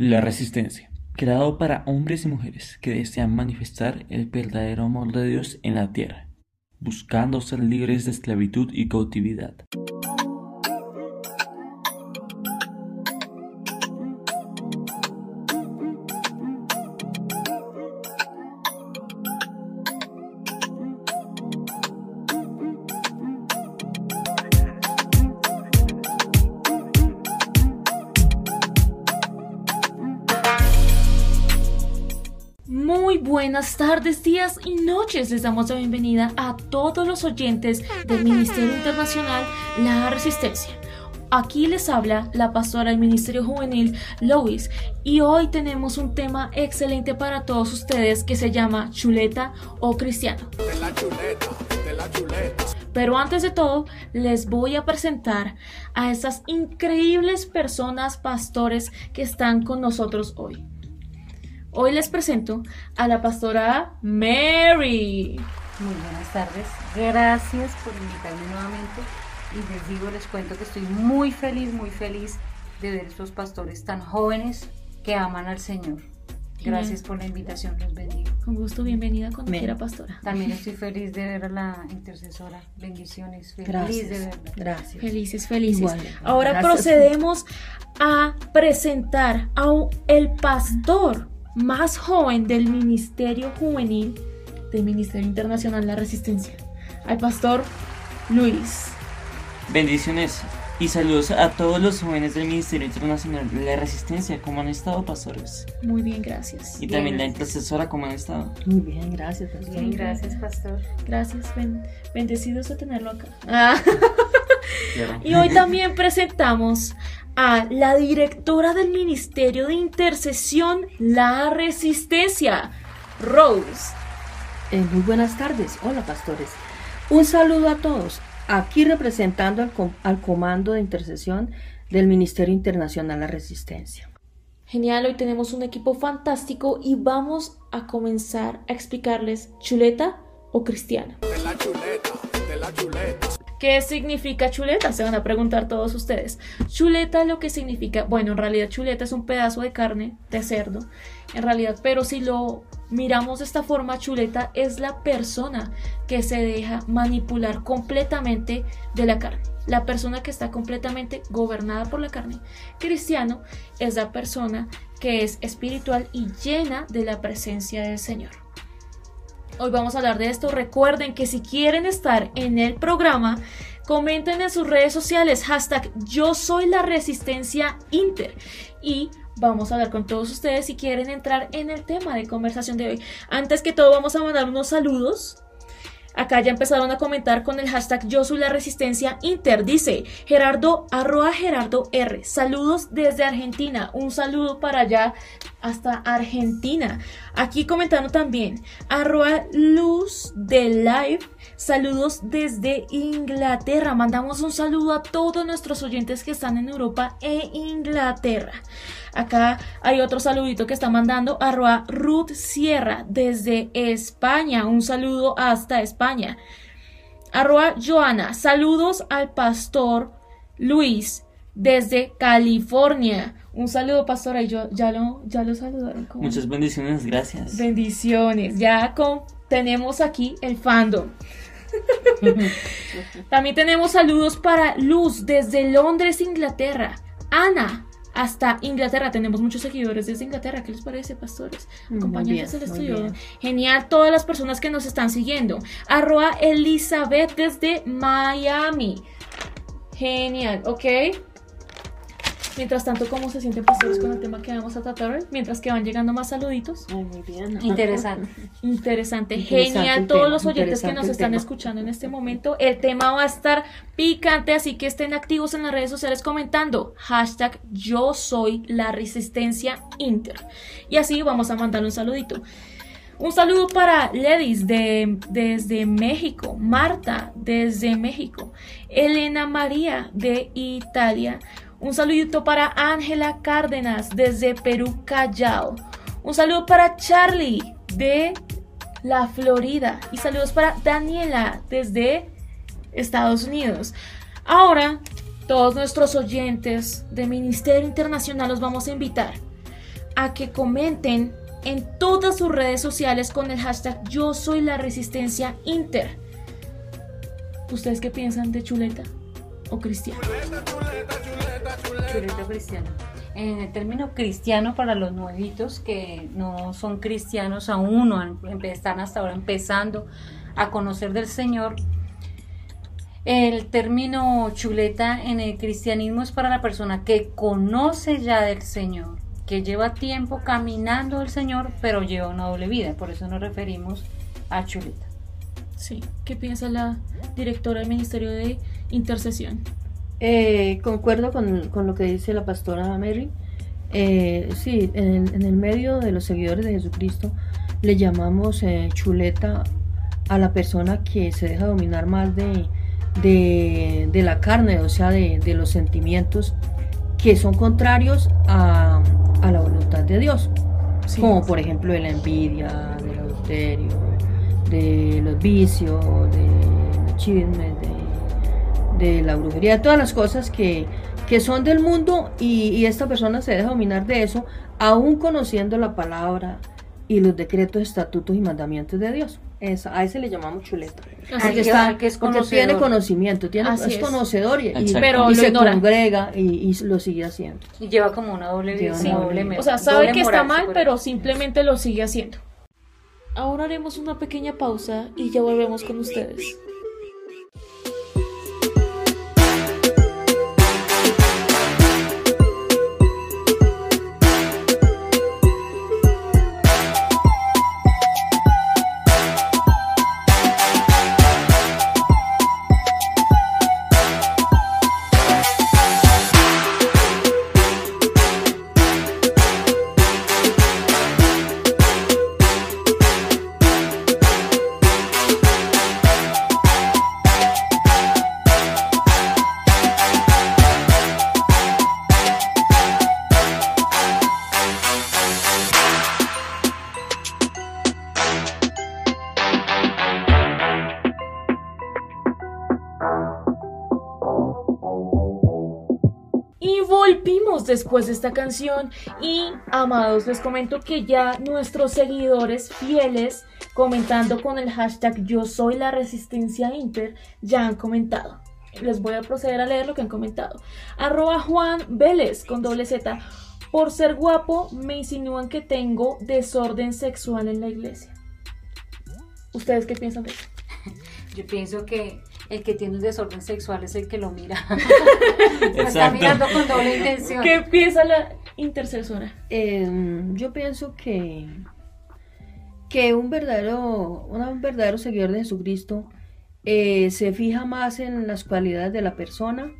La Resistencia, creado para hombres y mujeres que desean manifestar el verdadero amor de Dios en la tierra, buscando ser libres de esclavitud y cautividad. Tardes, días y noches. Les damos la bienvenida a todos los oyentes del Ministerio Internacional La Resistencia. Aquí les habla la pastora del Ministerio Juvenil, Lois, y hoy tenemos un tema excelente para todos ustedes que se llama chuleta o cristiano. Pero antes de todo, les voy a presentar a esas increíbles personas pastores que están con nosotros hoy. Hoy les presento a la pastora Mary. Muy buenas tardes. Gracias por invitarme nuevamente. Y les digo, les cuento que estoy muy feliz, muy feliz de ver estos pastores tan jóvenes que aman al Señor. Gracias por la invitación, los bendigo. Con gusto, bienvenida cuando quiera, pastora. También estoy feliz de ver a la intercesora. Bendiciones, feliz Gracias. de verla. Gracias. Felices, felices. Ahora procedemos a presentar a el pastor más joven del Ministerio Juvenil del Ministerio Internacional de la Resistencia, al pastor Luis. Bendiciones y saludos a todos los jóvenes del Ministerio Internacional de la Resistencia. ¿Cómo han estado, pastores? Muy bien, gracias. Y también la intercesora, ¿cómo han estado? Muy bien, gracias. Bien, gracias, pastor. Gracias, bendecidos de tenerlo acá. Ah. Y hoy también presentamos a la directora del Ministerio de Intercesión La Resistencia, Rose. Eh, muy buenas tardes, hola pastores. Un saludo a todos, aquí representando al, al Comando de Intercesión del Ministerio Internacional La Resistencia. Genial, hoy tenemos un equipo fantástico y vamos a comenzar a explicarles chuleta o cristiana. De la chuleta, de la chuleta. ¿Qué significa chuleta? Se van a preguntar todos ustedes. Chuleta lo que significa, bueno, en realidad chuleta es un pedazo de carne de cerdo, en realidad, pero si lo miramos de esta forma, chuleta es la persona que se deja manipular completamente de la carne. La persona que está completamente gobernada por la carne. Cristiano es la persona que es espiritual y llena de la presencia del Señor. Hoy vamos a hablar de esto. Recuerden que si quieren estar en el programa, comenten en sus redes sociales hashtag yo soy la resistencia inter y vamos a hablar con todos ustedes si quieren entrar en el tema de conversación de hoy. Antes que todo vamos a mandar unos saludos Acá ya empezaron a comentar con el hashtag Yo soy la resistencia Inter. Dice Gerardo arroa Gerardo R. Saludos desde Argentina. Un saludo para allá hasta Argentina. Aquí comentando también arroa Luz de Live. Saludos desde Inglaterra. Mandamos un saludo a todos nuestros oyentes que están en Europa e Inglaterra. Acá hay otro saludito que está mandando arroba Ruth Sierra desde España. Un saludo hasta España. Arroba Joana, saludos al pastor Luis desde California. Un saludo, pastora. Y yo ya lo, ya lo saludaron. Muchas bendiciones, gracias. Bendiciones. Ya con, tenemos aquí el fandom. También tenemos saludos para Luz desde Londres, Inglaterra. Ana, hasta Inglaterra. Tenemos muchos seguidores desde Inglaterra. ¿Qué les parece, pastores? Acompañantes del estudio. Genial, todas las personas que nos están siguiendo. Arroa Elizabeth desde Miami. Genial, ¿ok? Mientras tanto, ¿cómo se sienten pastores con el tema que vamos a tratar hoy? Mientras que van llegando más saluditos. muy bien. Interesante. Interesante. Genial. Todos los oyentes que nos están escuchando en este momento, el tema va a estar picante, así que estén activos en las redes sociales comentando hashtag yo soy la resistencia inter. Y así vamos a mandar un saludito. Un saludo para Ledis de, desde México, Marta desde México, Elena María de Italia, un saludito para Ángela Cárdenas desde Perú, Callao. Un saludo para Charlie de la Florida. Y saludos para Daniela desde Estados Unidos. Ahora, todos nuestros oyentes de Ministerio Internacional los vamos a invitar. a que comenten en todas sus redes sociales con el hashtag Yo soy la resistencia Inter. ¿Ustedes qué piensan de chuleta o cristiano? Chuleta cristiano. En el término cristiano para los nuevitos que no son cristianos aún o están hasta ahora empezando a conocer del Señor, el término chuleta en el cristianismo es para la persona que conoce ya del Señor, que lleva tiempo caminando el Señor, pero lleva una doble vida. Por eso nos referimos a chuleta. Sí, ¿qué piensa la directora del Ministerio de Intercesión? Eh, concuerdo con, lo que dice la pastora Mary. Eh, sí, en, el medio de los seguidores de Jesucristo le llamamos eh, chuleta a la persona que se deja dominar más de, de, la carne, o sea, de, los sentimientos que son contrarios a, la voluntad de Dios, como por ejemplo de la envidia, del adulterio, de los vicios, de los chismes, de, la brujería, de todas las cosas que, son del mundo y, y, esta persona se deja dominar de eso, aún conociendo la palabra y los decretos, estatutos y mandamientos de Dios a ese le llamamos chuleta. Así que, está, que es porque tiene conocimiento, tiene, es, conocedor y, pero se congrega y, lo sigue haciendo. Y lleva como una doble vida. O sea, sabe que está mal, pero simplemente lo sigue haciendo. Ahora haremos una pequeña pausa y ya volvemos con ustedes. Después de esta canción y amados les comento que ya nuestros seguidores fieles comentando con el hashtag yo soy la resistencia inter ya han comentado. Les voy a proceder a leer lo que han comentado. Arroba Juan Vélez con doble Z. Por ser guapo me insinúan que tengo desorden sexual en la iglesia. ¿Ustedes qué piensan de eso? Yo pienso que el que tiene un desorden sexual es el que lo mira. Está mirando con doble intención. ¿Qué piensa la intercesora? Em, yo pienso que, que un verdadero, un verdadero seguidor de Jesucristo eh, se fija más en las cualidades de la persona,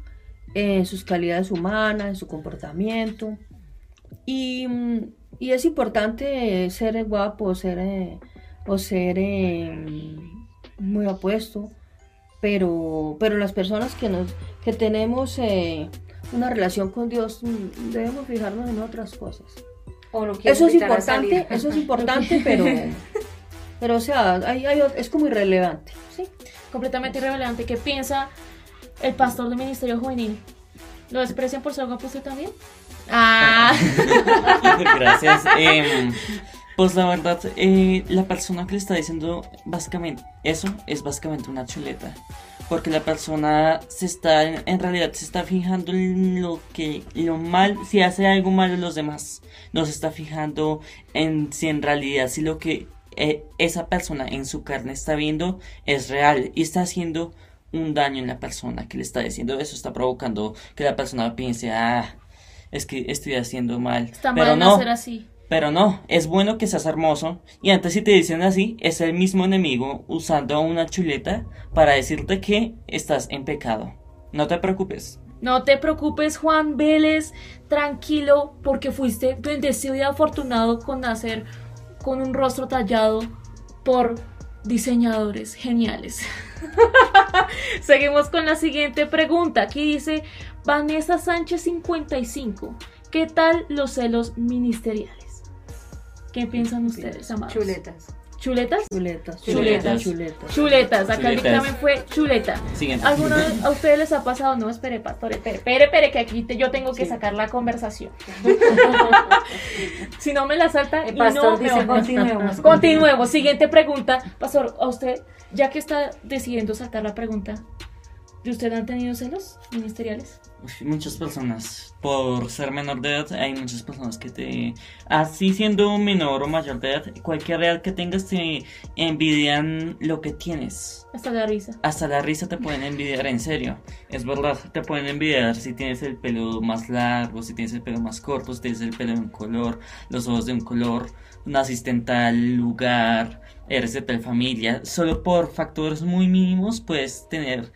en sus calidades humanas, en su comportamiento. Y, es importante ser guapo, ser, eh, o ser em, muy apuesto, pero, pero las personas que, nos, que tenemos eh, una relación con Dios mm, debemos fijarnos en otras cosas. eso es importante, eso es importante, pero, pero o sea, es como irrelevante. Sí, completamente irrelevante. ¿Qué piensa el pastor del Ministerio Juvenil? ¿Lo desprecian por ser guapo usted también? Ah. Gracias. Em, pues la verdad, eh, la persona que le está diciendo básicamente eso es básicamente una chuleta. Porque la persona se está, en realidad se está fijando en lo que, lo mal, si hace algo malo a los demás. No se está fijando en si en realidad, si lo que eh, esa persona en su carne está viendo es real y está haciendo un daño en la persona que le está diciendo eso, está provocando que la persona piense, ah, es que estoy haciendo mal. Está Pero mal no, hacer así. Pero no, es bueno que seas hermoso. Y antes si te dicen así, es el mismo enemigo usando una chuleta para decirte que estás en pecado. No te preocupes. No te preocupes, Juan Vélez. Tranquilo, porque fuiste bendecido y afortunado con nacer con un rostro tallado por diseñadores geniales. Seguimos con la siguiente pregunta. Aquí dice Vanessa Sánchez 55. ¿Qué tal los celos ministeriales? ¿Qué piensan ustedes, amados? Chuletas. ¿Chuletas? Chuletas. Chuletas. Chuletas. Chuletas. Acá el dictamen fue chuleta. Siguiente. ¿Alguna vez a ustedes les ha pasado? No, espere, pastor, espere, espere, espere, que aquí te- yo tengo que Sí. sacar la conversación. si no me la salta El y pastor no me dice, continuemos. Continuemos. Siguiente pregunta. Pastor, a usted, ya que está decidiendo saltar la pregunta, ¿de usted han tenido celos ministeriales? Muchas personas, por ser menor de edad, hay muchas personas que te, así siendo menor o mayor de edad, cualquier edad que tengas te envidian lo que tienes. Hasta la risa. Hasta la risa te pueden envidiar, en serio. Es verdad, te pueden envidiar si tienes el pelo más largo, si tienes el pelo más corto, si tienes el pelo de un color, los ojos de un color, naciste en tal lugar, eres de tal familia. Solo por factores muy mínimos puedes tener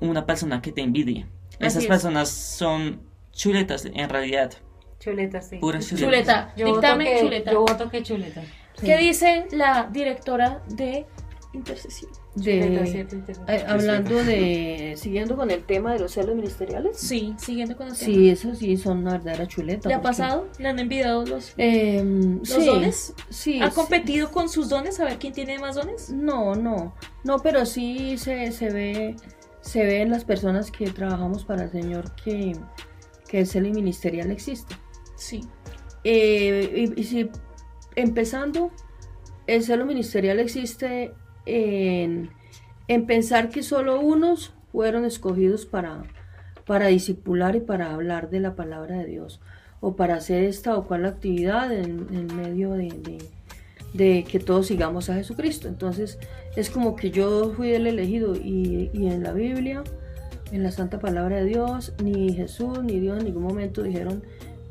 una persona que te envidie. Esas es. personas son chuletas, en realidad. Chuleta, sí. Puras chuletas. Chuleta. Yo voto, Dictamen que, chuleta. yo voto que chuleta. ¿Qué dice la directora de intercesión? Chuleta, De, cierto, cierto. eh, hablando de, siguiendo con el tema de los celos ministeriales. Sí, siguiendo con el tema. Sí, eso sí son una verdadera chuleta. ¿Le ha pasado? ¿Le han envidiado los, eh, los sí, dones? Sí. ¿Ha sí. competido con sus dones a ver quién tiene más dones? No, no, no, pero sí se, se ve, se ve en las personas que trabajamos para el Señor que, que el celo ministerial existe. Sí. Eh, y, y si empezando, el celo ministerial existe en, en pensar que solo unos fueron escogidos para, para disipular y para hablar de la palabra de Dios, o para hacer esta o cual actividad en, en medio de, de- de que todos sigamos a Jesucristo. Entonces es como que yo fui el elegido y, y en la Biblia, en la santa palabra de Dios, ni Jesús ni Dios en ningún momento dijeron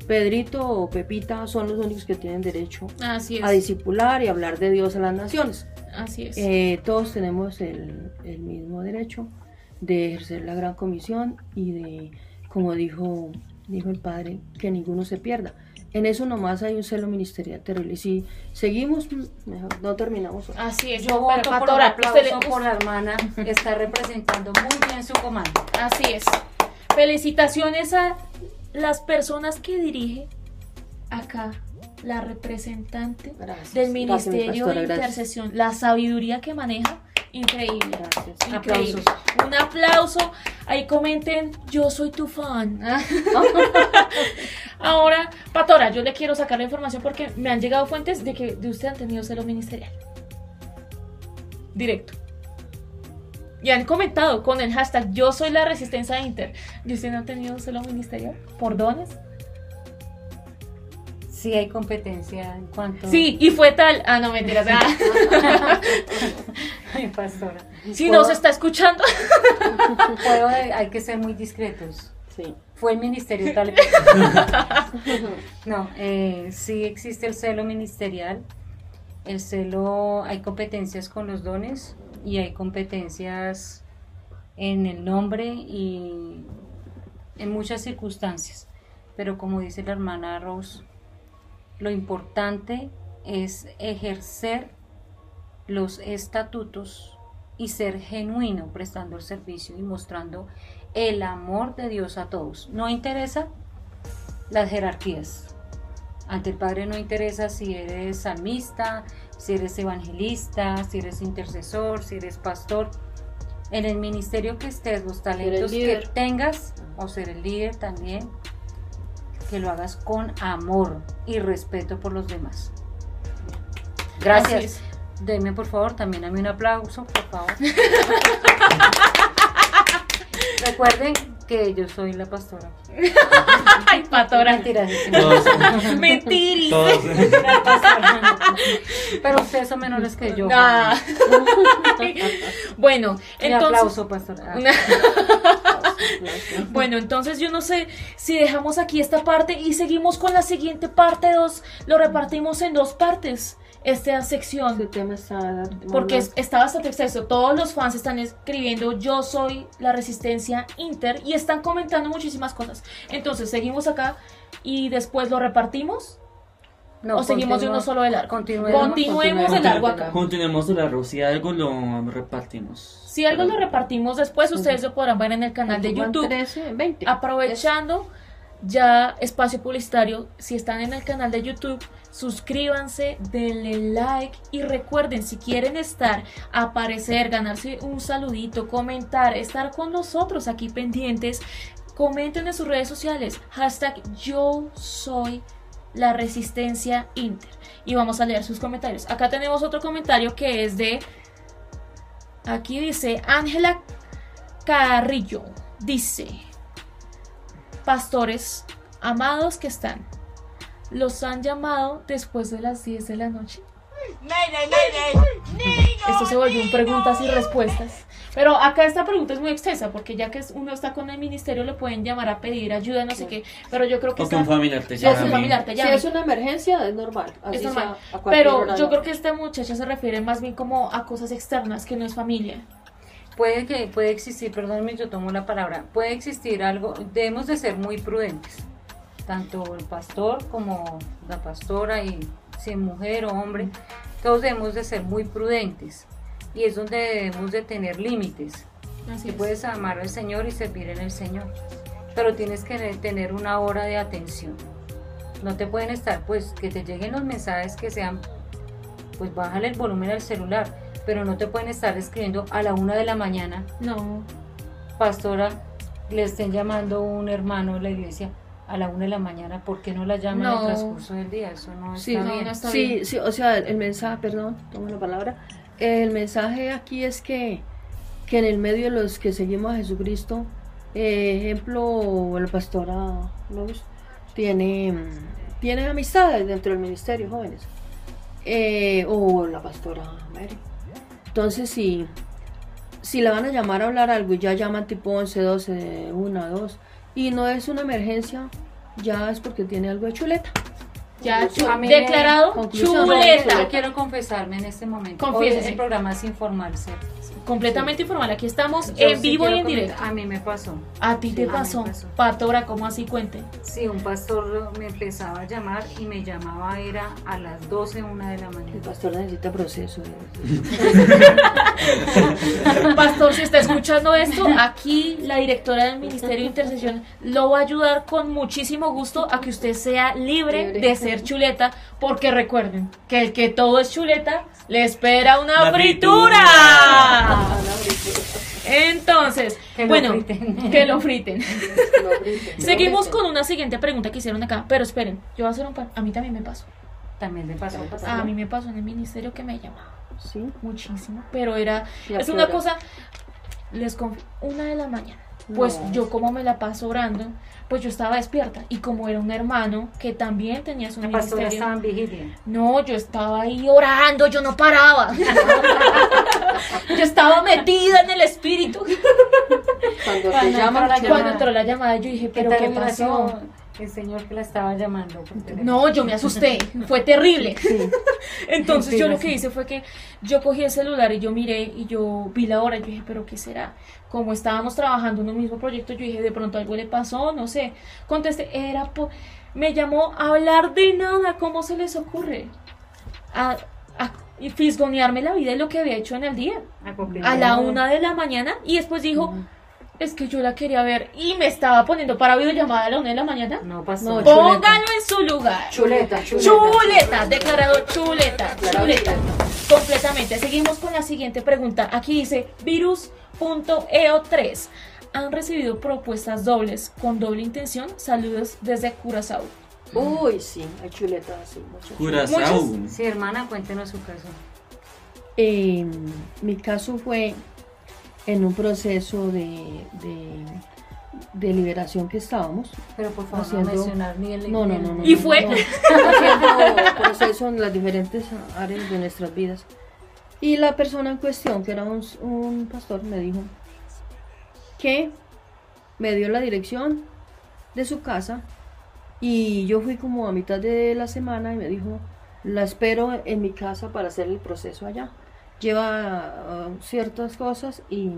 Pedrito o Pepita son los únicos que tienen derecho Así a discipular y hablar de Dios a las naciones. Así es. Eh, todos tenemos el, el mismo derecho de ejercer la gran comisión y de, como dijo, dijo el Padre, que ninguno se pierda. En eso nomás hay un celo ministerial terrible. Y si seguimos, mm, mejor no terminamos. hoy. Así es. Yo voto por aplauso por la hermana que está representando muy bien su comando. Así es. Felicitaciones a las personas que dirige acá la representante Gracias. del Gracias, mi Ministerio pastora, de gracias. Intercesión. La sabiduría que maneja, increíble. Gracias. Increíble. Aplausos. Un aplauso. Ahí comenten, yo soy tu fan. Ahora, Patora, yo le quiero sacar la información porque me han llegado fuentes de que de usted han tenido celo ministerial. Directo. Y han comentado con el hashtag yo soy la resistencia de Inter. ¿Y usted no ha tenido celo ministerial? ¿Por dones? Sí hay competencia en cuanto... Sí, y fue tal. Ah, no, mentiras. Ah. Ay, pastora. si ¿Puedo- no se está escuchando. puedo- hay que ser muy discretos. Sí. Fue el ministerio tal No, eh, sí existe el celo ministerial. El celo, hay competencias con los dones y hay competencias en el nombre y en muchas circunstancias. Pero como dice la hermana Rose, lo importante es ejercer los estatutos y ser genuino prestando el servicio y mostrando el amor de Dios a todos. No interesa las jerarquías. Ante el Padre no interesa si eres salmista, si eres evangelista, si eres intercesor, si eres pastor. En el ministerio que estés, los talentos que tengas, o ser el líder también, que lo hagas con amor y respeto por los demás. Gracias. es. Deme por favor también a mí un aplauso, por favor. Recuerden que yo soy la pastora. Ay, Patora. Mentiras, Todos, Mentiris. todos. pastora. Pero ustedes son menores que yo. Ah. bueno, Un entonces. aplauso, pastora. Bueno, entonces yo no sé si dejamos aquí esta parte y seguimos con la siguiente parte 2. Lo repartimos en dos partes, esta sección. tema está... Porque es- está bastante exceso. Todos los fans están escribiendo yo soy la resistencia Inter y están comentando muchísimas cosas. Entonces seguimos acá y después lo repartimos No, o seguimos de uno solo de largo. Continuemos. Continuemos de largo acá. Continuemos de largo. Si algo lo repartimos. Si algo lo repartimos después, ustedes lo podrán ver en el canal de YouTube. 13, 20. aprovechando ya espacio publicitario, si están en el canal de YouTube, suscríbanse, denle like y recuerden, si quieren estar, aparecer, ganarse un saludito, comentar, estar con nosotros aquí pendientes, comenten en sus redes sociales, hashtag yo soy la resistencia inter. Y vamos a leer sus comentarios. Acá tenemos otro comentario que es de, aquí dice Ángela Carrillo, dice, pastores amados que están, los han llamado después de las 10 de la noche. Esto se volvió un preguntas y respuestas. Pero acá esta pregunta es muy extensa porque ya que uno está con el ministerio le pueden llamar a pedir ayuda, no sé qué. Pero yo creo que... O que un familiar te un llame. familiar te Si es una emergencia, es normal. Así Es sea normal. Pero hora yo creo que esta muchacha se refiere más bien como a cosas externas que no es familia. Puede que puede existir, perdónenme, yo tomo la palabra, puede existir algo, debemos de ser muy prudentes, tanto el pastor como la pastora y si mujer o hombre, todos debemos de ser muy prudentes y es donde debemos de tener límites. Así Que es. puedes amar al Señor y servir en el Señor, pero tienes que tener una hora de atención. No te pueden estar, pues, que te lleguen los mensajes que sean, pues, bájale el volumen al celular, pero no te pueden estar escribiendo a la una de la mañana, No, pastora, le estén llamando un hermano de la iglesia a la una de la mañana, ¿por qué no la llaman No. en el transcurso del día? Eso no está Sí, no, bien. no está sí, bien. sí, o sea, el mensaje, perdón, tomo la palabra. El mensaje aquí es que, que en el medio de los que seguimos a Jesucristo, eh, ejemplo, la pastora Lois tiene, tiene amistades dentro del ministerio, jóvenes. Eh, o la pastora Mary. Entonces, si, si la van a llamar a hablar algo y ya llaman tipo 11, 12, 1, 2, y no es una emergencia, ya es porque tiene algo de chuleta. Ya declarado chuleta. Yo quiero confesarme en este momento. Hoy Confiésese. ese programa es informarse. Completamente informal. Aquí estamos Yo en sí vivo y en comentar- directo. A mí me pasó. A ti te Sí, pasó. pasó. Patora, ¿cómo así cuente? Sí, un pastor me empezaba a llamar y me llamaba era a las 12, una de la El mañana. pastor necesita proceso. Pastor, si está escuchando esto, aquí la directora del Ministerio de Intercesión lo va a ayudar con muchísimo gusto a que usted sea libre Libre. de ser chuleta, porque recuerden que el que todo es chuleta le espera una La fritura. fritura. Entonces, Que lo bueno, friten. que lo friten. Seguimos con una siguiente pregunta que hicieron acá, pero esperen, yo voy a hacer un par. A mí también me pasó. También me pasó. A mí me pasó en el ministerio que me llamaba Sí. muchísimo, pero era ¿Y a es una hora? cosa les confío, una de la mañana. Pues No. yo como me la paso orando, pues yo estaba despierta y como era un hermano que también tenía su La ministerio. estaba en vigilia. No, yo estaba ahí orando, yo no paraba. yo estaba metida en el espíritu. Cuando te Cuando llaman, entró la te Cuando llamada. entró la llamada yo dije, ¿Qué pero ¿qué pasó? El señor que la estaba llamando. No, yo me asusté, fue terrible. Sí. Entonces Sí, yo lo que hice fue que yo cogí el celular y yo miré y yo vi la hora y yo dije, pero ¿qué será? Como estábamos trabajando en un mismo proyecto, yo dije, de pronto algo le pasó, no sé. Contesté, era por... Me llamó a hablar de nada, ¿cómo se les ocurre? A, a y fisgonearme la vida y lo que había hecho en el día. A la una de la mañana y después dijo, es que yo la quería ver y me estaba poniendo para videollamada a la una de la mañana. No pasó. No, Póngalo en su lugar. Chuleta, chuleta. Chuleta, Declarado chuleta. chuleta. Completamente. Seguimos con la siguiente pregunta. Aquí dice virus.eo3. ¿Han recibido propuestas dobles con doble intención? Saludos desde Curazao. Uy, sí, hay chuleta, sí. Curazao. Sí, hermana, cuéntenos su caso. Eh, mi caso fue en un proceso de, de, de liberación que estábamos. Pero por favor, Haciendo- no mencionar ni el. No, no, no. no ¿Y no, fue? no. Haciendo proceso en las diferentes áreas de nuestras vidas. Y la persona en cuestión, que era un, un pastor, me dijo que me dio la dirección de su casa y yo fui como a mitad de la semana y me dijo, la espero en mi casa para hacer el proceso allá. Lleva ah, ciertas cosas y,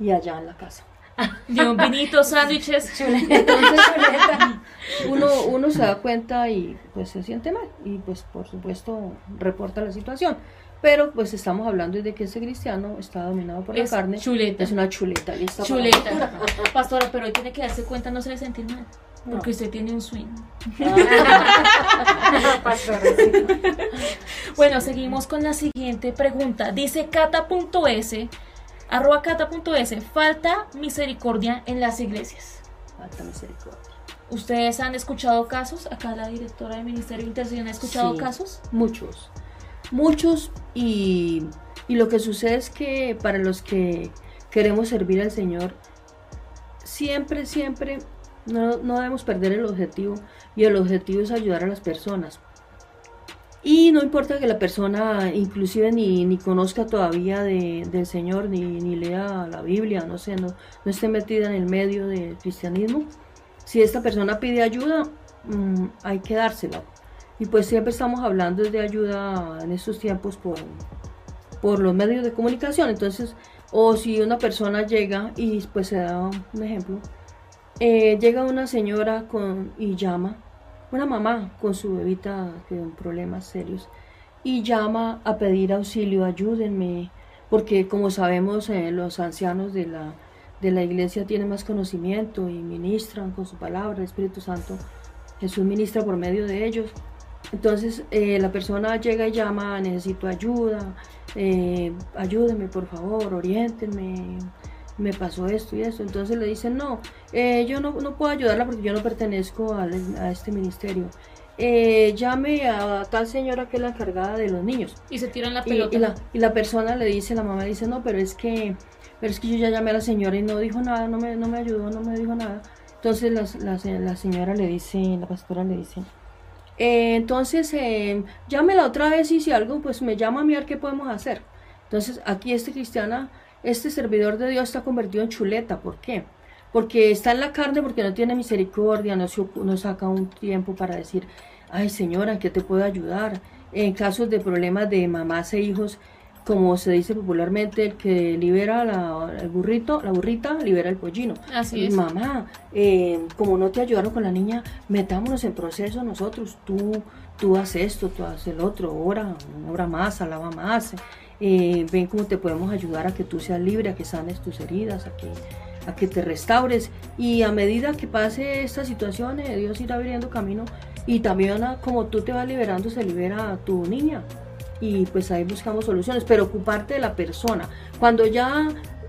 y allá en la casa. Dio un vinito, sándwiches. Entonces uno, uno se da cuenta y pues se siente mal y pues por supuesto reporta la situación. Pero pues estamos hablando de que ese cristiano está dominado por Es la carne. chuleta. Es una chuleta. lista para- Chuleta. Pastora, pero hoy tiene que darse cuenta, no se le sentir mal. Porque usted tiene un swing. bueno, seguimos con la siguiente pregunta. Dice cata.s, arroba cata.s, falta misericordia en las iglesias. Falta misericordia. ¿Ustedes han escuchado casos? Acá la directora del Ministerio de Intercesión ha escuchado Sí, casos. Muchos. Muchos y, y lo que sucede es que para los que queremos servir al Señor, siempre, siempre no, no debemos perder el objetivo y el objetivo es ayudar a las personas. Y no importa que la persona inclusive ni, ni conozca todavía de- del Señor, ni, ni lea la Biblia, no sé, no, no esté metida en el medio del cristianismo. Si esta persona pide ayuda, mm, hay que dársela. Y pues siempre estamos hablando de ayuda en estos tiempos por, por los medios de comunicación. Entonces, o si una persona llega y pues se da un ejemplo, eh, llega una señora con, y llama, una mamá con su bebita con problemas serios, y llama a pedir auxilio, ayúdenme, porque como sabemos eh, los ancianos de la, de la iglesia tienen más conocimiento y ministran con su palabra, el Espíritu Santo, Jesús ministra por medio de ellos. Entonces eh, la persona llega y llama, necesito ayuda, eh, ayúdenme por favor, oriéntenme, me pasó esto y esto. Entonces le dicen, no, eh, yo no, no puedo ayudarla porque yo no pertenezco a este ministerio. Eh, llame a tal señora que es la encargada de los niños. Y se tiran la pelota. y la, y la persona le dice, la mamá dice, no, pero es que, pero es que yo ya llamé a la señora y no dijo nada, no me, no me ayudó, no me dijo nada. Entonces la, la la señora le dice, la pastora le dice, "Eh, entonces eh, llámela otra vez y si algo, pues me llama a ver qué podemos hacer. Entonces aquí este cristiana, este servidor de Dios está convertido en chuleta. ¿Por qué? Porque está en la carne, porque no tiene misericordia, no, se no saca un tiempo para decir, ay señora, ¿en qué te puedo ayudar? En casos de problemas de mamás e hijos, como se dice popularmente, el que libera la, el burrito, la burrita, libera el pollino. Así es. Mamá, eh, como no te ayudaron con la niña, metámonos en proceso nosotros. Tú, tú haces esto, tú haces el otro, ora, ora más, alaba más. Eh, ven cómo te podemos ayudar a que tú seas libre, a que sanes tus heridas, a que, a que te restaures. Y a medida que pase esta situación, eh, Dios irá abriendo camino. Y también a- como tú te vas liberando, se libera tu niña. Y pues ahí buscamos soluciones, pero ocuparte de la persona. Cuando ya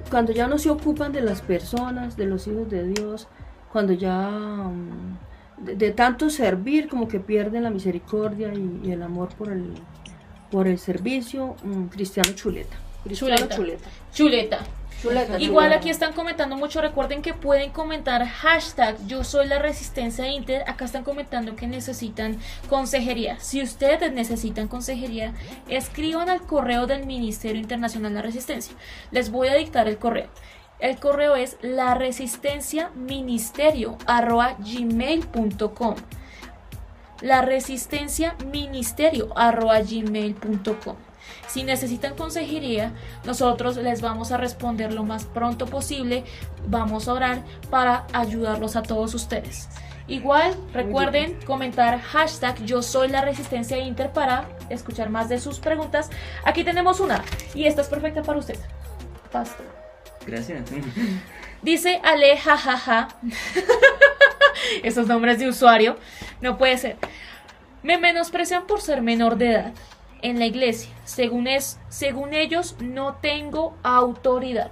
cuando ya no se ocupan de las personas, de los hijos de Dios, cuando ya mm, de, de tanto servir como que pierden la misericordia y, y el amor por el por el servicio, mm, cristiano chuleta. Cristiano Chuleta. chuleta. Chuleta. Chuleta, Igual chuleta. aquí están comentando mucho. Recuerden que pueden comentar hashtag yo soy la resistencia Inter. Acá están comentando que necesitan consejería. Si ustedes necesitan consejería, escriban al correo del Ministerio Internacional de la Resistencia. Les voy a dictar el correo. El correo es la resistencia ministerio gmail.com la resistencia ministerio arroba gmail.com si necesitan consejería, nosotros les vamos a responder lo más pronto posible. Vamos a orar para ayudarlos a todos ustedes. Igual, recuerden comentar hashtag yo soy la resistencia inter para escuchar más de sus preguntas. Aquí tenemos una y esta es perfecta para usted. Pastor. Gracias. Dice Ale, jajaja. Esos nombres de usuario. No puede ser. Me menosprecian por ser menor de edad en la iglesia. Según, es, según ellos, no tengo autoridad.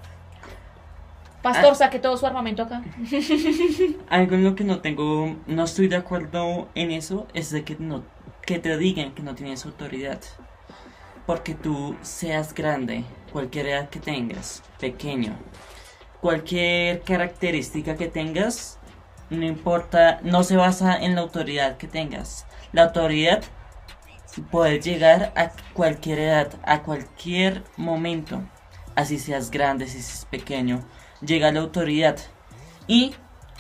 Pastor, Ah. saque todo su armamento acá. Algo en lo que no tengo, no estoy de acuerdo en eso, es de que no, que te digan que no tienes autoridad. Porque tú seas grande, cualquier edad que tengas, pequeño, cualquier característica que tengas, no importa, no se basa en la autoridad que tengas. La autoridad puede llegar a cualquier edad, a cualquier momento, así seas grande, si seas pequeño, llega la autoridad. Y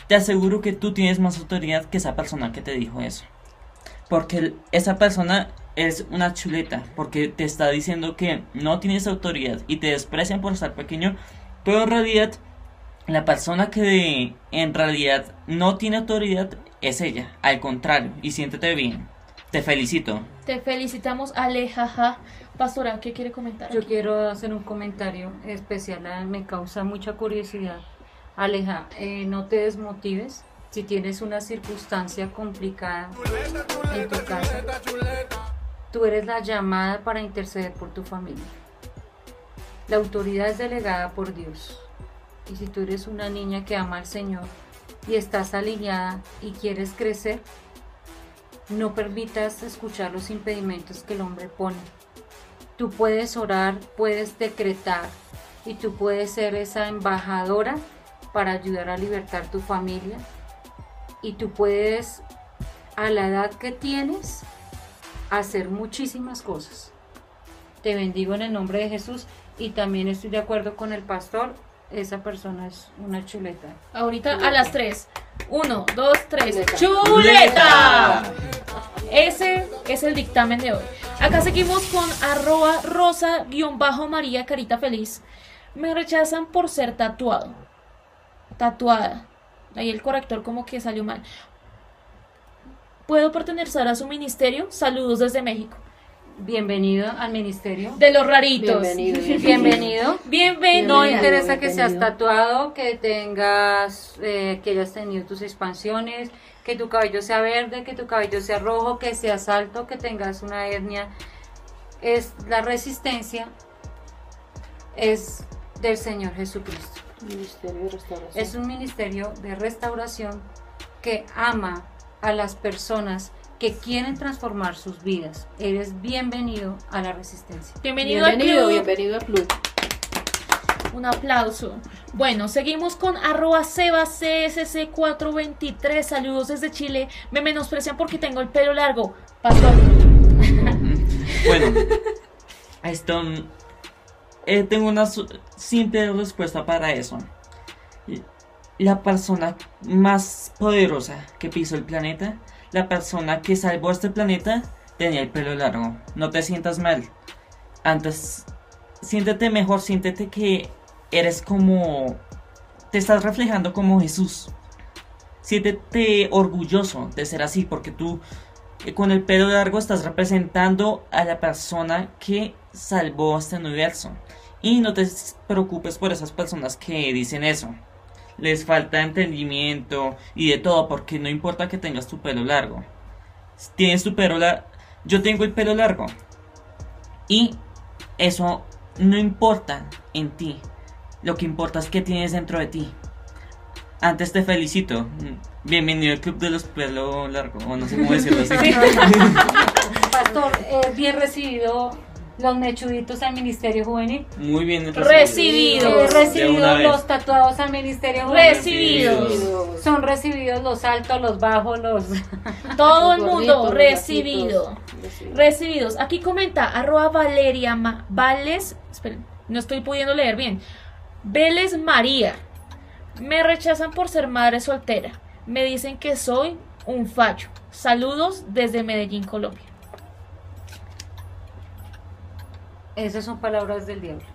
te aseguro que tú tienes más autoridad que esa persona que te dijo eso. Porque esa persona es una chuleta, porque te está diciendo que no tienes autoridad y te desprecian por estar pequeño, pero en realidad la persona que en realidad no tiene autoridad es ella, al contrario, y siéntete bien. Te felicito. Te felicitamos, Ale, jaja. Pastora, ¿qué quiere comentar? Yo quiero hacer un comentario especial, ah, me causa mucha curiosidad. Aleja, eh, no te desmotives, si tienes una circunstancia complicada en tu casa, tú eres la llamada para interceder por tu familia. La autoridad es delegada por Dios. Y si tú eres una niña que ama al Señor y estás alineada y quieres crecer, no permitas escuchar los impedimentos que el hombre pone. Tú puedes orar, puedes decretar y tú puedes ser esa embajadora para ayudar a libertar tu familia. Y tú puedes, a la edad que tienes, hacer muchísimas cosas. Te bendigo en el nombre de Jesús y también estoy de acuerdo con el pastor. Esa persona es una chuleta. Ahorita a las 3. 1, 2, 3. ¡Chuleta! Ese es el dictamen de hoy. Acá seguimos con arroba rosa-maría carita feliz. Me rechazan por ser tatuado. Tatuada. Ahí el corrector como que salió mal. ¿Puedo pertenecer a su ministerio? Saludos desde México. Bienvenido al ministerio. De los raritos. Bienvenido. Bienvenido. Bienvenido. No interesa que seas tatuado, que tengas, eh, que hayas tenido tus expansiones, que tu cabello sea verde, que tu cabello sea rojo, que seas alto, que tengas una hernia. Es la resistencia es del Señor Jesucristo. Ministerio de restauración. Es un ministerio de restauración que ama a las personas que quieren transformar sus vidas. Eres bienvenido a la resistencia. Bienvenido, al Bienvenido, club. bienvenido al club. Un aplauso. Bueno, seguimos con arroba sebascsc423. Saludos desde Chile. Me menosprecian porque tengo el pelo largo. Pastor. Bueno, esto. eh, tengo una simple respuesta para eso. La persona más poderosa que pisó el planeta, la persona que salvó este planeta, tenía el pelo largo. No te sientas mal. Antes, siéntete mejor, siéntete que eres como. Te estás reflejando como Jesús. Siéntete orgulloso de ser así, porque tú que con el pelo largo estás representando a la persona que salvó este universo. Y no te preocupes por esas personas que dicen eso. Les falta entendimiento y de todo, porque no importa que tengas tu pelo largo. Tienes tu pelo largo. Yo tengo el pelo largo. Y eso no importa en ti. Lo que importa es qué tienes dentro de ti. Antes te felicito. Bienvenido al club de los pelo largo. O no sé cómo decirlo así. Pastor, eh, bien recibido los mechuditos al Ministerio Juvenil. Muy bien Recibido. Eh, recibidos vez. los tatuados al Ministerio Juvenil. Recibidos. Son recibidos los altos, los bajos, los... Todo el mundo recibido. Recibidos. Aquí comenta arroba Valeria Ma- Vales. Esperen, no estoy pudiendo leer bien. Vélez María. Me rechazan por ser madre soltera. Me dicen que soy un facho. Saludos desde Medellín, Colombia. Esas son palabras del diablo.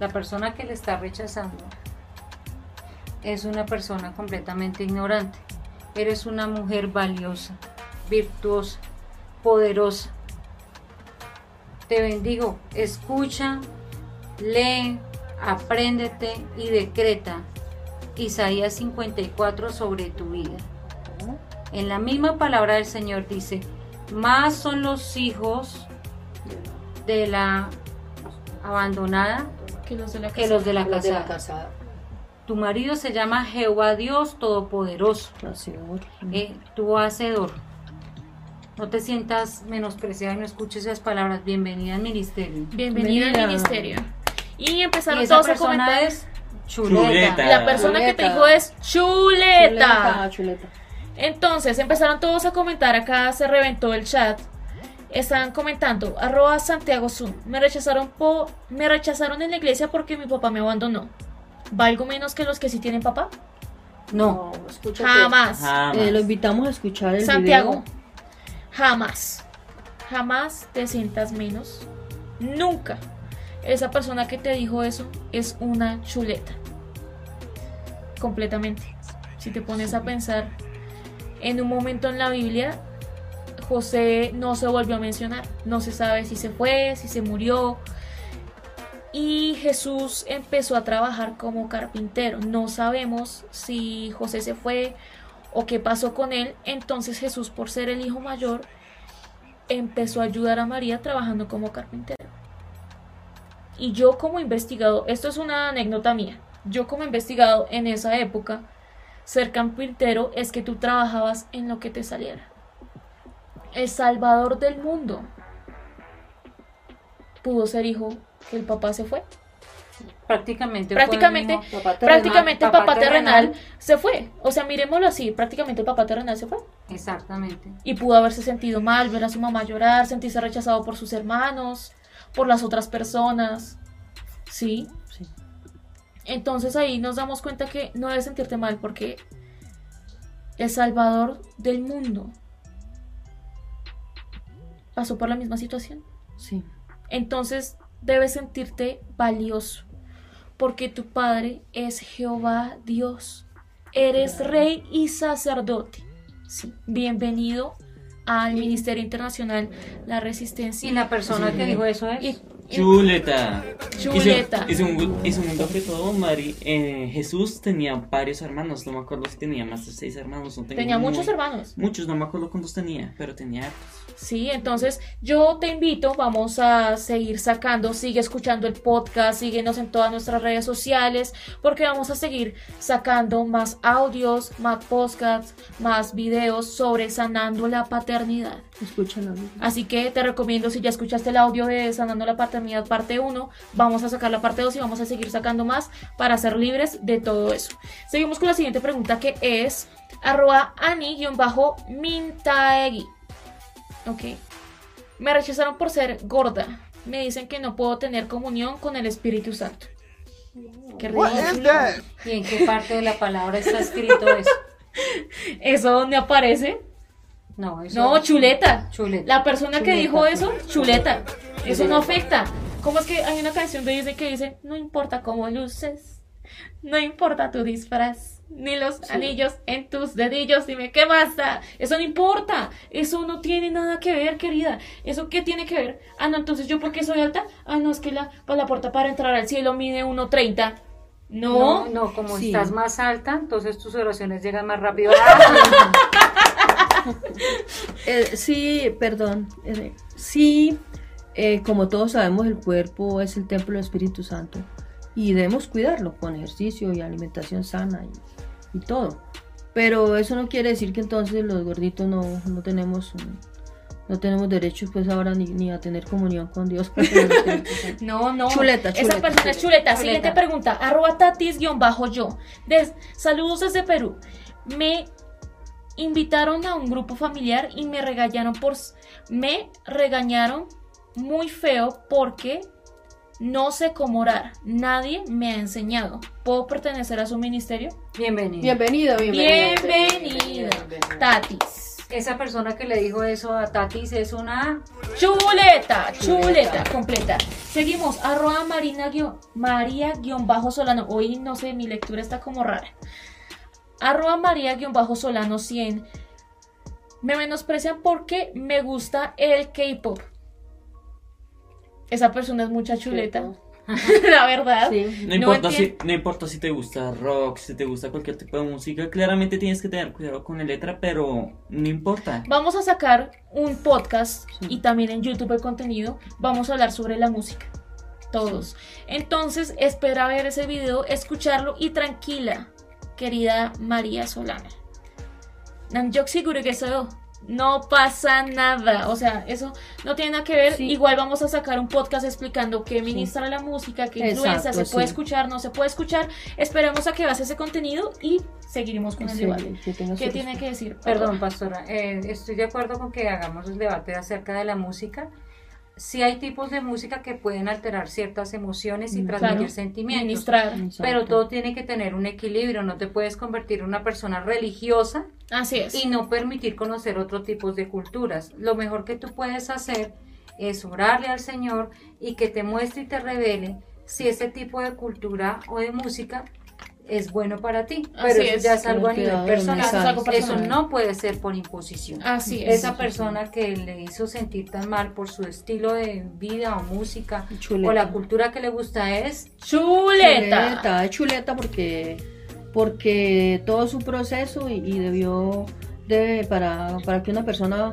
La persona que le está rechazando es una persona completamente ignorante. Eres una mujer valiosa, virtuosa, poderosa. Te bendigo. Escucha, lee, apréndete y decreta Isaías 54 sobre tu vida. En la misma palabra del Señor dice, más son los hijos de la abandonada Que los de la que casa. los de la Las de la casada. Tu marido se llama Jehová Dios Todopoderoso, Hacedor. eh, tu hacedor. No te sientas menospreciado y no escuches esas palabras. Bienvenida al ministerio. Bienvenida al ministerio. Y empezaron Y esa todos a comentar. es chuleta. Chuleta. La persona que te dijo es chuleta. Chuleta, chuleta. Entonces empezaron todos a comentar, acá se reventó el chat. Estaban comentando, arroba Santiago Zoom, me rechazaron po me rechazaron en la iglesia porque mi papá me abandonó. ¿Valgo menos que los que sí tienen papá? No, escúchate. Jamás. Jamás. Eh, lo invitamos a escuchar el Santiago, video. jamás. Jamás te sientas menos. Nunca. Esa persona que te dijo eso es una chuleta. Completamente. Si te pones a pensar, en un momento en la Biblia, José no se volvió a mencionar. No se sabe si se fue, si se murió. Y Jesús empezó a trabajar como carpintero. No sabemos si José se fue o qué pasó con él. Entonces Jesús, por ser el hijo mayor, empezó a ayudar a María trabajando como carpintero. Y yo como investigado, esto es una anécdota mía, yo como investigado en esa época, ser carpintero es que tú trabajabas en lo que te saliera. El salvador del mundo pudo ser hijo que el papá se fue. Prácticamente. Prácticamente, prácticamente el papá, terrenal, se fue. O sea, miremoslo así, prácticamente el papá terrenal se fue. Exactamente. Y pudo haberse sentido mal, ver a su mamá llorar, sentirse rechazado por sus hermanos, por las otras personas. ¿Sí? Sí. Entonces ahí nos damos cuenta que no debes sentirte mal porque el Salvador del mundo pasó por la misma situación. Sí. Entonces debes sentirte valioso porque tu Padre es Jehová Dios. Eres rey y sacerdote. Sí. Bienvenido al Ministerio Internacional La Resistencia. Y la persona que dijo eso es. Chuleta. Chuleta. Es un, es un mundo que todo, Mari. Eh, Jesús tenía varios hermanos. No me acuerdo si tenía más de seis hermanos. No tenía muchos hermanos. Muchos, no me acuerdo cuántos tenía, pero tenía Sí, entonces yo te invito, vamos a seguir sacando, sigue escuchando el podcast, síguenos en todas nuestras redes sociales, porque vamos a seguir sacando más audios, más podcasts, más videos sobre sanando la paternidad. Escúchalo. Así que te recomiendo, si ya escuchaste el audio de sanando la paternidad parte 1, vamos a sacar la parte 2 y vamos a seguir sacando más para ser libres de todo eso. Seguimos con la siguiente pregunta que es arroba ani-mintaegui. Ok. Me rechazaron por ser gorda. Me dicen que no puedo tener comunión con el Espíritu Santo. Qué ridículo. ¿Y en qué parte de la palabra está escrito eso? ¿Eso dónde aparece? No, eso No, chuleta. Chuleta. La persona que dijo eso, chuleta. Eso no afecta. ¿Cómo es que hay una canción de Disney que dice, no importa cómo luces, no importa tu disfraz, ni los anillos en tus dedillos. Dime, ¿qué basta? Eso no importa. Eso no tiene nada que ver, querida. ¿Eso qué tiene que ver? Ah, no, entonces yo porque soy alta. Ah, no, es que la, pues, la puerta para entrar al cielo mide 1.30. No. no. No, como estás más alta, entonces tus oraciones llegan más rápido. Eh, sí, perdón. Eh, sí, eh, como todos sabemos, el cuerpo es el templo del Espíritu Santo y debemos cuidarlo con ejercicio y alimentación sana y y todo. Pero eso no quiere decir que entonces los gorditos no, no tenemos no tenemos derechos pues ahora ni, a tener comunión con Dios. no, no. Chuleta, chuleta. Esa persona es chuleta. Siguiente pregunta. Arroba tatis-yo. saludos desde Perú. Me invitaron a un grupo familiar y me regañaron por... Me regañaron muy feo porque no sé cómo orar. Nadie me ha enseñado. ¿Puedo pertenecer a su ministerio? Bienvenido. Bienvenido, bienvenido. Bienvenido. Tatis. Esa persona que le dijo eso a Tatis es una chuleta, chuleta, completa. Seguimos, arroba marina María bajo Solano. Hoy no sé, mi lectura está como rara. Arroba María bajo Solano 100. Me menosprecian porque me gusta el K-pop esa persona es mucha chuleta. la verdad. No, importa si, no importa si te gusta rock, si te gusta cualquier tipo de música, claramente tienes que tener cuidado con la letra, pero no importa. Vamos a sacar un podcast y también en YouTube el contenido. Vamos a hablar sobre la música. Todos. Entonces, espera ver ese video, escucharlo y tranquila, querida María Solana. Yo seguro que eso no pasa nada. O sea, eso no tiene nada que ver. Igual vamos a sacar un podcast explicando qué ministra la música, qué influencia, se puede escuchar, no se puede escuchar. Esperemos a que veas ese contenido y seguiremos con el debate. ¿Qué tiene que decir? Perdón, pastora. Eh, estoy de acuerdo con que hagamos el debate acerca de la música sí hay tipos de música que pueden alterar ciertas emociones y mm, transmitir sentimientos, pero todo tiene que tener un equilibrio, no te puedes convertir en una persona religiosa Así es. y no permitir conocer otros tipos de culturas. Lo mejor que tú puedes hacer es orarle al Señor y que te muestre y te revele si ese tipo de cultura o de música es bueno para ti, pero eso ya es algo a nivel personal. Eso no puede ser por imposición. Así es. Esa persona que le hizo sentir tan mal por su estilo de vida o música o la cultura que le gusta es chuleta. Chuleta, chuleta porque porque todo su proceso y, debió, de, para, para que una persona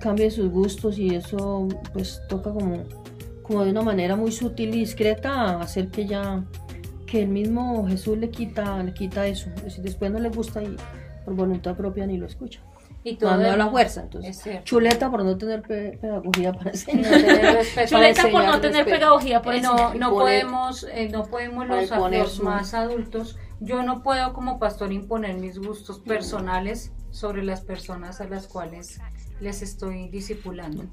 cambie sus gustos y eso pues toca como, como de una manera muy sutil y discreta hacer que ya que el mismo Jesús le quita le quita eso. Si después no le gusta y por voluntad propia ni lo escucha. Y todo no, la fuerza entonces. chuleta por no tener pedagogía para enseñar. chuleta por no tener pedagogía por no no podemos eh, no podemos los, los más adultos. Yo no puedo como pastor imponer mis gustos personales sobre las personas a las cuales les estoy discipulando.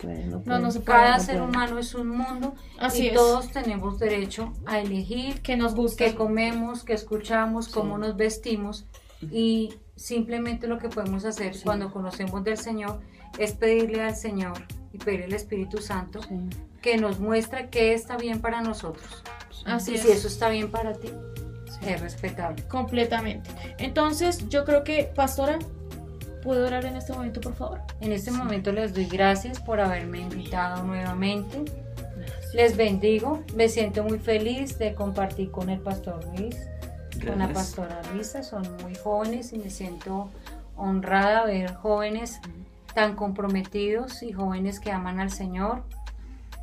Cada ser humano es un mundo y todos tenemos derecho a elegir qué nos gusta, qué comemos, qué escuchamos, cómo nos vestimos y simplemente lo que podemos hacer cuando conocemos del Señor es pedirle al Señor y pedirle al Espíritu Santo que nos muestre qué está bien para nosotros. Así y si eso está bien para ti, es respetable. Completamente. Entonces, yo creo que, pastora, ¿Puedo orar en este momento, por favor? En este momento les doy gracias por haberme invitado nuevamente. Les bendigo. Me siento muy feliz de compartir con el pastor Luis, con la pastora Luisa. Son muy jóvenes y me siento honrada ver jóvenes tan comprometidos y jóvenes que aman al Señor.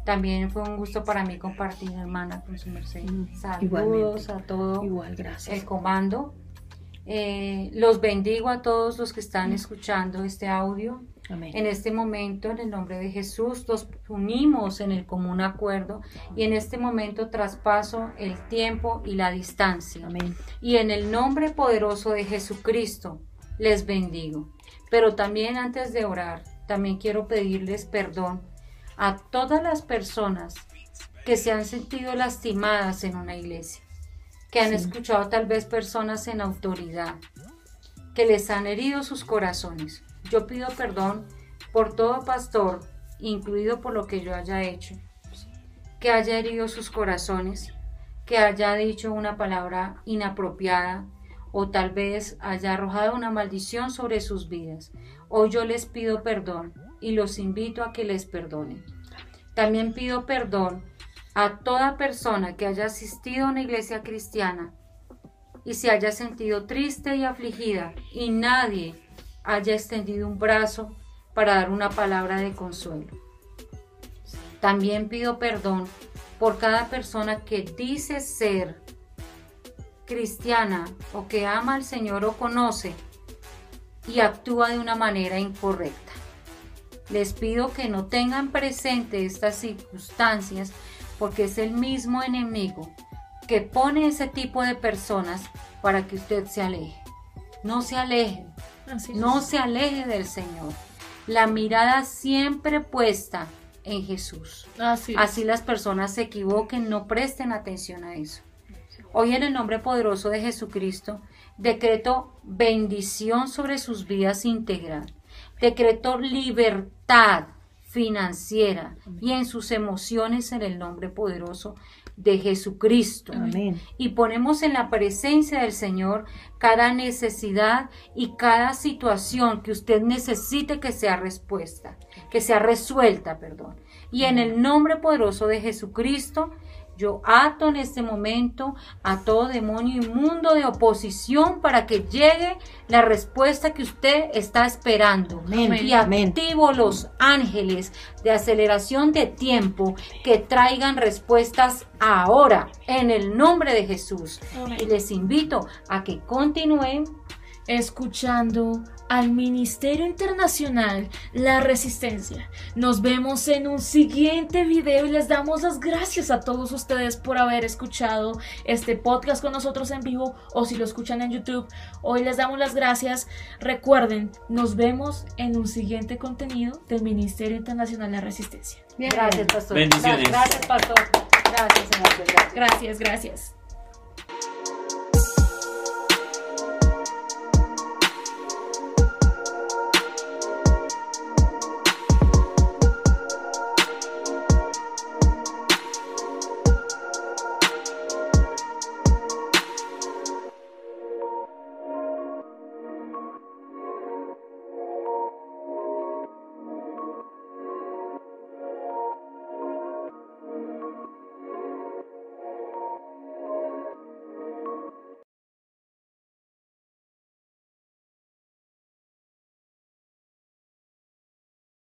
También fue un gusto para mí compartir, hermana, con su merced. Mm, Saludos a todo Igual, gracias. el comando. Eh, los bendigo a todos los que están escuchando este audio. En este momento, en el nombre de Jesús, nos unimos en el común acuerdo y en este momento traspaso el tiempo y la distancia. Y en el nombre poderoso de Jesucristo, les bendigo. Pero también antes de orar, también quiero pedirles perdón a todas las personas que se han sentido lastimadas en una iglesia que han escuchado tal vez personas en autoridad, que les han herido sus corazones. Yo pido perdón por todo pastor, incluido por lo que yo haya hecho, que haya herido sus corazones, que haya dicho una palabra inapropiada o tal vez haya arrojado una maldición sobre sus vidas. Hoy yo les pido perdón y los invito a que les perdonen. También pido perdón a toda persona que haya asistido a una iglesia cristiana y se haya sentido triste y afligida y nadie haya extendido un brazo para dar una palabra de consuelo. También pido perdón por cada persona que dice ser cristiana o que ama al Señor o conoce y actúa de una manera incorrecta. Les pido que no tengan presente estas circunstancias porque es el mismo enemigo que pone ese tipo de personas para que usted se aleje. No se aleje, no se aleje del Señor. La mirada siempre puesta en Jesús. Así, Así las personas se equivoquen, no presten atención a eso. Hoy en el nombre poderoso de Jesucristo, decreto bendición sobre sus vidas integral. Decreto libertad financiera y en sus emociones en el nombre poderoso de Jesucristo. Y ponemos en la presencia del Señor cada necesidad y cada situación que usted necesite que sea respuesta, que sea resuelta, perdón. Y en el nombre poderoso de Jesucristo, yo ato en este momento a todo demonio inmundo de oposición para que llegue la respuesta que usted está esperando. Y activo los ángeles de aceleración de tiempo que traigan respuestas ahora en el nombre de Jesús. Y les invito a que continúen escuchando al Ministerio Internacional La Resistencia. Nos vemos en un siguiente video y les damos las gracias a todos ustedes por haber escuchado este podcast con nosotros en vivo o si lo escuchan en YouTube. Hoy les damos las gracias. Recuerden, nos vemos en un siguiente contenido del Ministerio Internacional La Resistencia. Gracias, pastor. Bendiciones. Gracias, pastor. Gracias, Gracias, gracias.